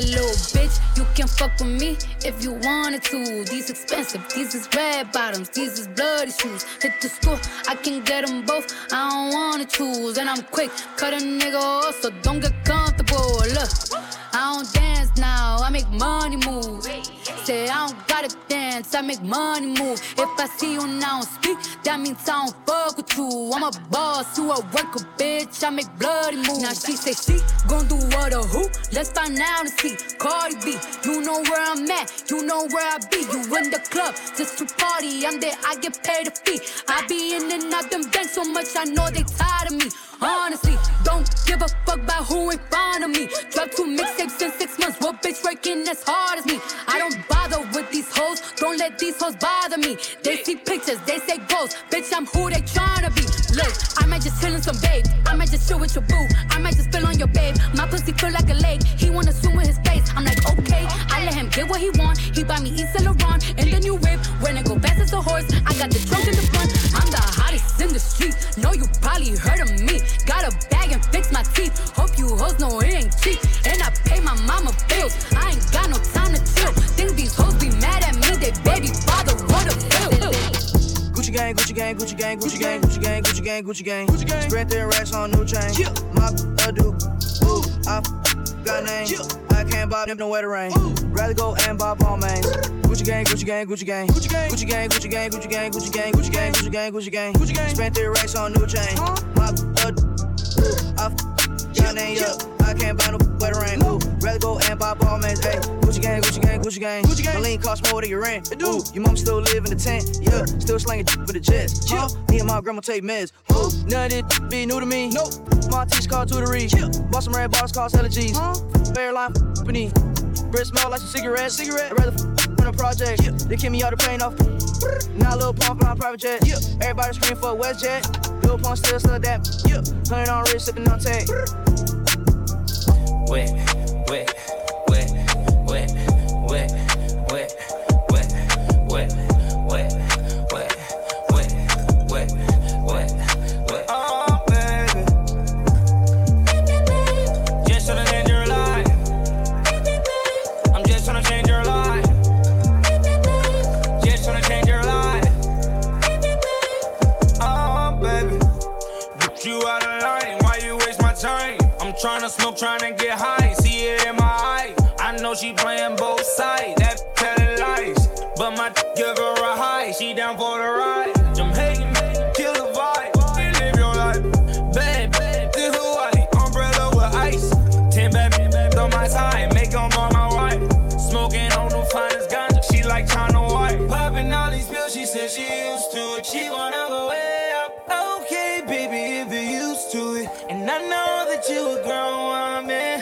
Yeah, little bitch, you can fuck with me if you wanted to. These expensive, these is red bottoms, these is bloody shoes. Hit the school, I can get them both. I don't wanna choose, and I'm quick, cut a nigga off, so don't get comfortable. Look, I don't dance now, I make money move. I don't gotta dance, I make money move. If I see you now speak, that means I don't fuck with you. I'm a boss, you a worker, bitch. I make bloody moves. Now she say she gon' do what or who? Let's find out and see. Cardi B, you know where I'm at, you know where I be. You in the club just to party. I'm there, I get paid a fee. I be in and out them banks so much, I know they tired of me. Honestly, don't give a fuck about who in front of me. Drop two mixtapes in six months. What bitch working as hard as me? These hoes bother me. They see pictures, they say ghosts. Bitch, I'm who they tryna be. Look, I might just chill in some babe. I might just chill with your boo. I might just spill on your babe. My pussy feel like a lake. He wanna swim with his face. I'm like, okay. I let him get what he want. He buy me East Laurent and the new whip. When it go fast as a horse, I got the trunk in the front. I'm the hottest in the street. Know you probably heard of me. Got a bag and fix my teeth. Hope you hoes know it ain't cheap. gang, Gucci gang, Gucci gang, Gucci gang, Gucci gang, Gucci gang. Gucci gang. Spread their racks on new chain. Yeah. My a do. Ooh, I got name. I can't buy them no to rain. Rather go and buy Paul main. Gucci gang, Gucci gang, Gucci gang. Gucci gang, Gucci gang, Gucci gang, Gucci gang, Gucci gang, Gucci gang, Gucci gang, Gucci gang. Gucci gang. Spent their racks on new chain. Huh? My a do. Ooh, I got name. I can't buy no way to rain. Rather go and buy Paul main. Gucci gang, Gucci gang, Gucci gang. Gucci. My lean cost more than your rent. Ooh, your mom still live in the tent. Yeah, still slanging for the jets. Huh? Me and my grandma take meds. Ooh, none of it be new to me. Nope. My teach called tutory. Bought some red bottles cost hella G's. Fairline company. Breath smell like some cigarettes. Cigarette. I'd rather f- on a project. Yeah. They kick me out the plane off. Now Lil Pump flying private jet. Yeah. Everybody scream for a WestJet. Lil Pump still still that. Hundred on wrist, sipping on tag. wet, wet, wet, you out of line. Why you waste my time? I'm tryna smoke, tryna get high. See it in my eye. I know she playing both sides. That telling lies. But my give her a high. She down for the ride. I'm hating, kill the vibe. Live your life. Bad, bad, this Hawaii. Umbrella with ice. Ten bad men on my side. Make them on my wife. Smoking on the finest ganja. She like China White. Popping all these pills. She said she used to. She wanna And I know that you a grown woman.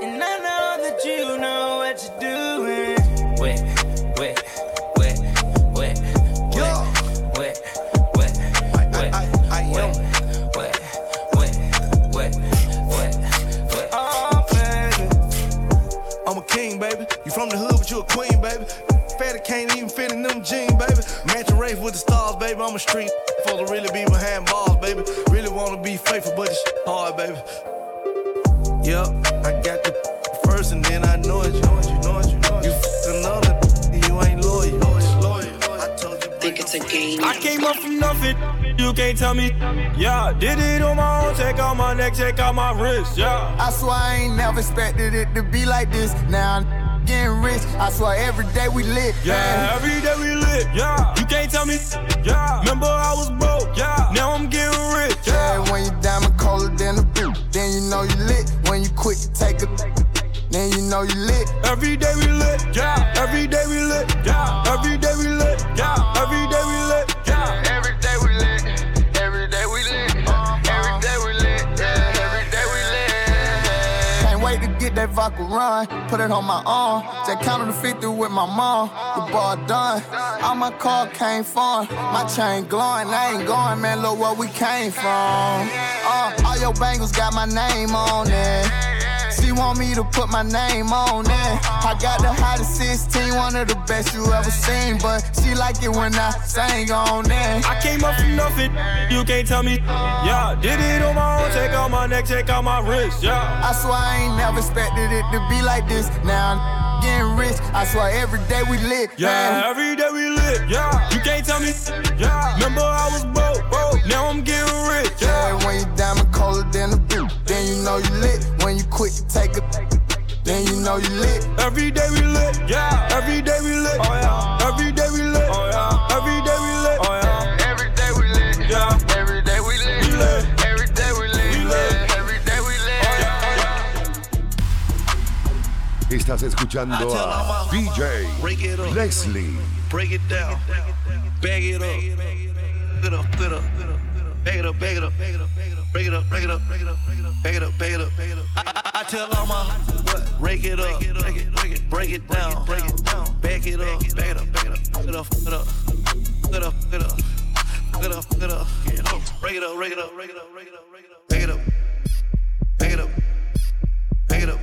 And I know that you know what you're doing. Wet, wet, wet, wet, wet, wet, wet, wet, wet, wet, wet, wet, wet, wet. Oh, baby. I'm a king, baby. You from the hood, but you a queen, baby. Fatty can't even fit with the stars, baby. I'm a street for to really be behind bars, baby. Really wanna be faithful, but it's hard, baby. Yep, I got the first and then I know it. You know it, you know it, you know it. You f- another, you ain't loyal. loyal. I told you. Think it's a game. I came up from nothing, you can't tell me. Yeah, did it on my own, check out my neck, check out my wrist, yeah. I swear I ain't never expected it to be like this. Now I'm getting rich. I swear every day we lit. Yeah, every day we lit, yeah. You can't tell me, yeah. Remember I was broke, yeah. Now I'm getting rich, Yeah, yeah. when you diamond colder than a boot, then you know you lit. When you quit, you take a, then you know you lit. Every day we lit, yeah. Every day we lit, yeah. Every day we lit, get that vodka run. Put it on my arm. Just counted the 50 with my mom. The ball done. All my car came from. My chain glowing. I ain't going, man. Look where we came from. Uh, all your bangles got my name on it. She want me to put my name on it. I got the hottest 16, one of the best you ever seen, but she like it when I sang on there. I came up from nothing, you can't tell me. Yeah, did it on my own, check out my neck, check out my wrist. Yeah, I swear I ain't never expected it to be like this. Now I'm getting rich. I swear every day we lit. Yeah, man. every day we lit. Yeah, you can't tell me. Yeah, remember I was broke, broke. Now I'm getting rich. Yeah, yeah when you diamond colder than a boot, then you know you lit. When you quit, you take a. Then you know you lit. Every day we lit. Yeah, every day we lit. Oh yeah, every day we lit. Oh yeah, every day we lit. Oh yeah, every day we lit. Yeah, every day we lit. We lit. Every day we lit. We lit. Every day we lit. Oh, yeah. Oh, Estás escuchando a DJ Leslie. Break it down. Bag it up. Get up, get up. Bag it up, bag it up, bag it up, bag it up, break it up, break it up, break it up, bag it up, bag it up, bag it up. I, I, tell all my what? Break it up, break it, break it, break it down, break it down, back it up, back it up, back it up, back it up, back it up, back it up, back it up, back it up, back it up, break it up, break it up, break it up, break it up, break it up, back it up, back it up, back it up,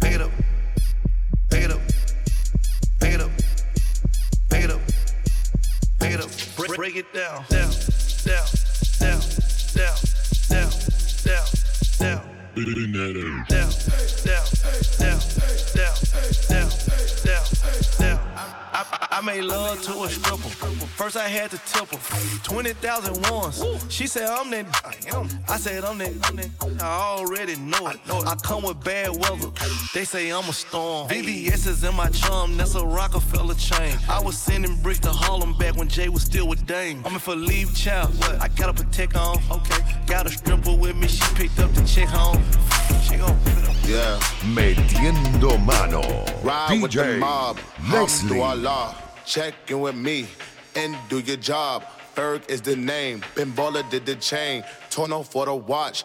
back it up, back it up, back it up, back it up, back it up, break it down down, Now, now. Made love to a stripper. First I had to tip her. 20,000 once. She said I'm that. I said I'm that. I already know it. I come with bad weather. They say I'm a storm. VVS is in my chum. That's a Rockefeller chain. I was sending bricks to Harlem back when Jay was still with Dame. I'm in for leave child. I gotta protect on. Okay. Got a stripper with me. She picked up the chick home. She gon' Yeah. Metiendo mano. Ride DJ with the mob. Leslie. Allah. Check in with me and do your job. Ferg is the name. Ben Baller did the chain. Torno for the watch.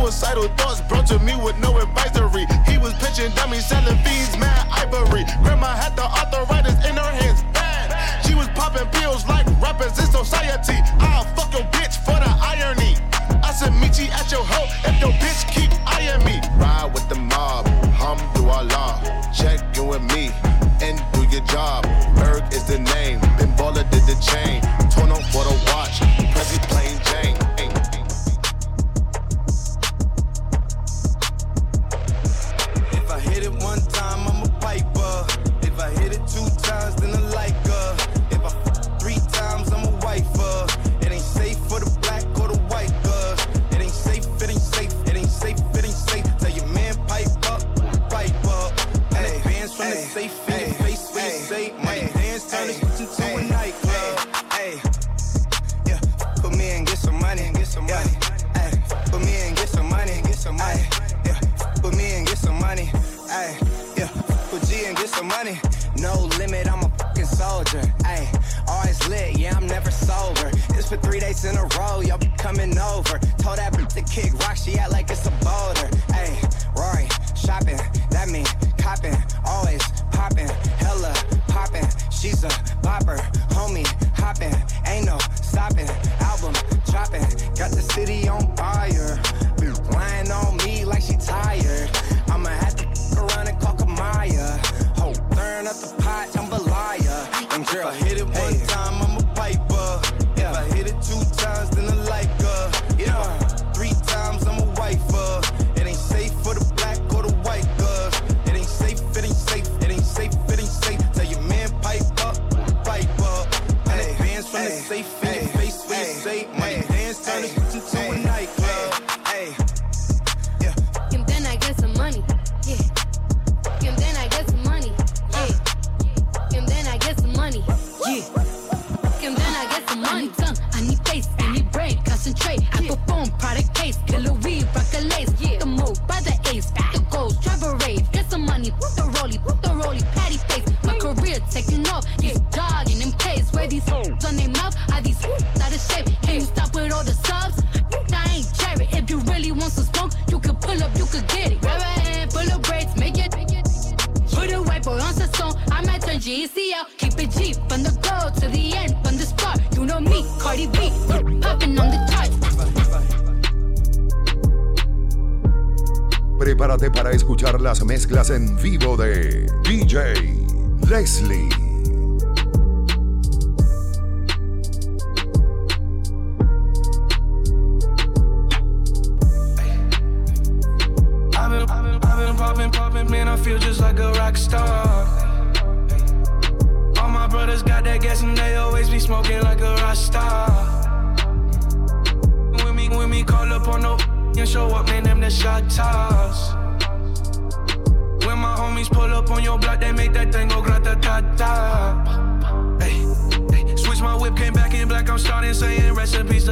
Suicidal thoughts brought to me with no advisory. He was pitching dummies, selling fiends, mad ivory. Grandma had the arthritis in her hands, bad. She was popping pills like rappers in society. I'll fuck your bitch for the irony. I said, meet you at your hoe if your bitch Ay, yeah, put me and get some money. Ay, yeah, put G and get some money. No limit, I'm a fucking soldier. Ay, always lit, yeah, I'm never sober. This for three days in a row, y'all be coming over. Told that bitch to kick rock, she act like it's a boulder. Ay, Rory, shopping, that mean copping, always popping, hella popping. She's a bopper, homie, hopping, ain't no stopping. Album dropping, live hey. Para escuchar las mezclas en vivo de DJ Leslie.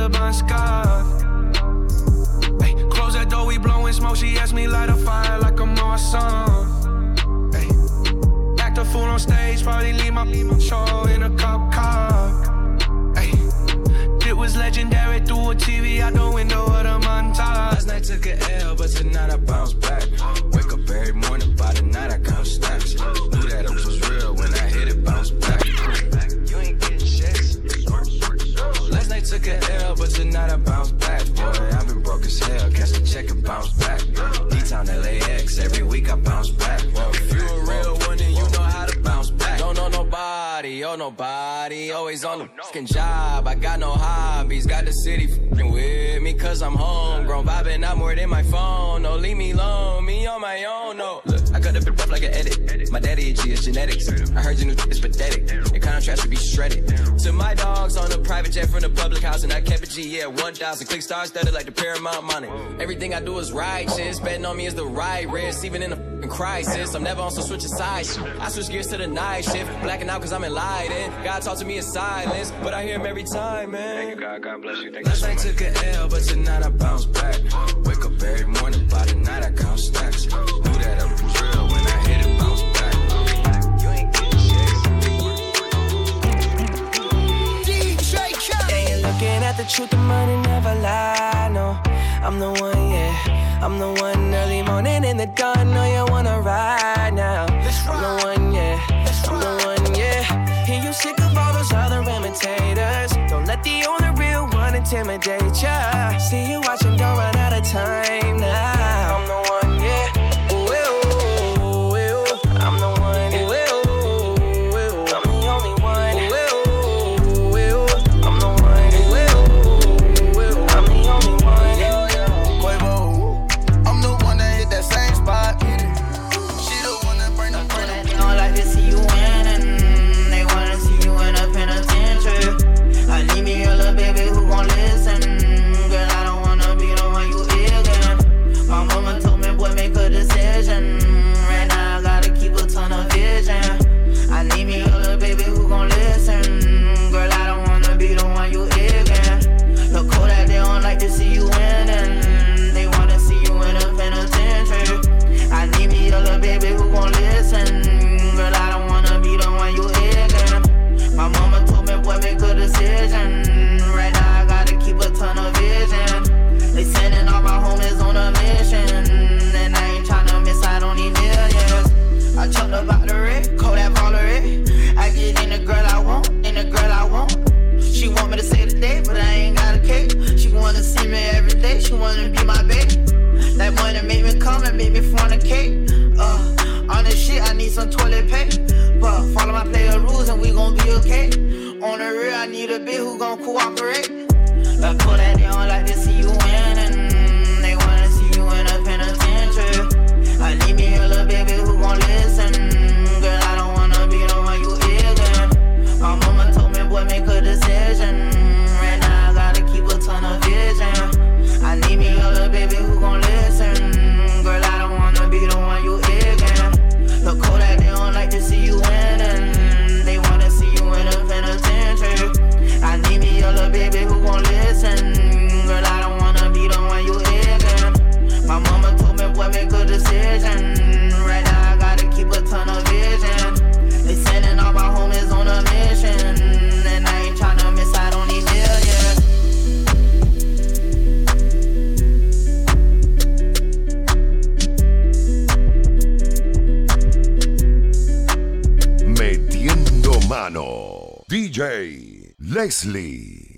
Bon Scott. Hey, close that door, we blowing smoke. She asked me light a fire like I'm on song. Hey, act a fool on stage, probably leave my, leave my show in a cop car. It was legendary through a TV out the window of the montage. Last night took a L, but tonight I bounce back. Always on the fucking job. I got no hobbies. Got the city fing with me, cause I'm homegrown. Vibing out more than my phone. No, leave me alone. Me on my own, no. Look, I cut up it rough like an edit. My daddy a G is genetics. I heard you new is pathetic. Your contrast should be shredded. To my dogs on a private jet from the public house, and I kept a G, yeah, 1,000. Click stars studded like the Paramount money. Everything I do is righteous. Betting on me is the right risk, even in a f***ing crisis. I'm never on some switching sides. I switch gears to the night shift. Blacking out cause I'm enlightened. God talk to me in silence, but I hear him every time, man. Thank you, God. God bless you. Thank Last night took a L, but tonight I bounce back. Wake up every morning, by the night I count stacks. Knew that I was real when I hit it, bounce back. You ain't getting shit. Yeah, you're looking at the truth, the money never lie. No, I'm the one, yeah. I'm the one early morning in the dawn. Know you wanna ride now. I'm the one, yeah. I'm the one, yeah. Hear you sick of all those other imitators. Don't let the only real one intimidate ya. See you nicely.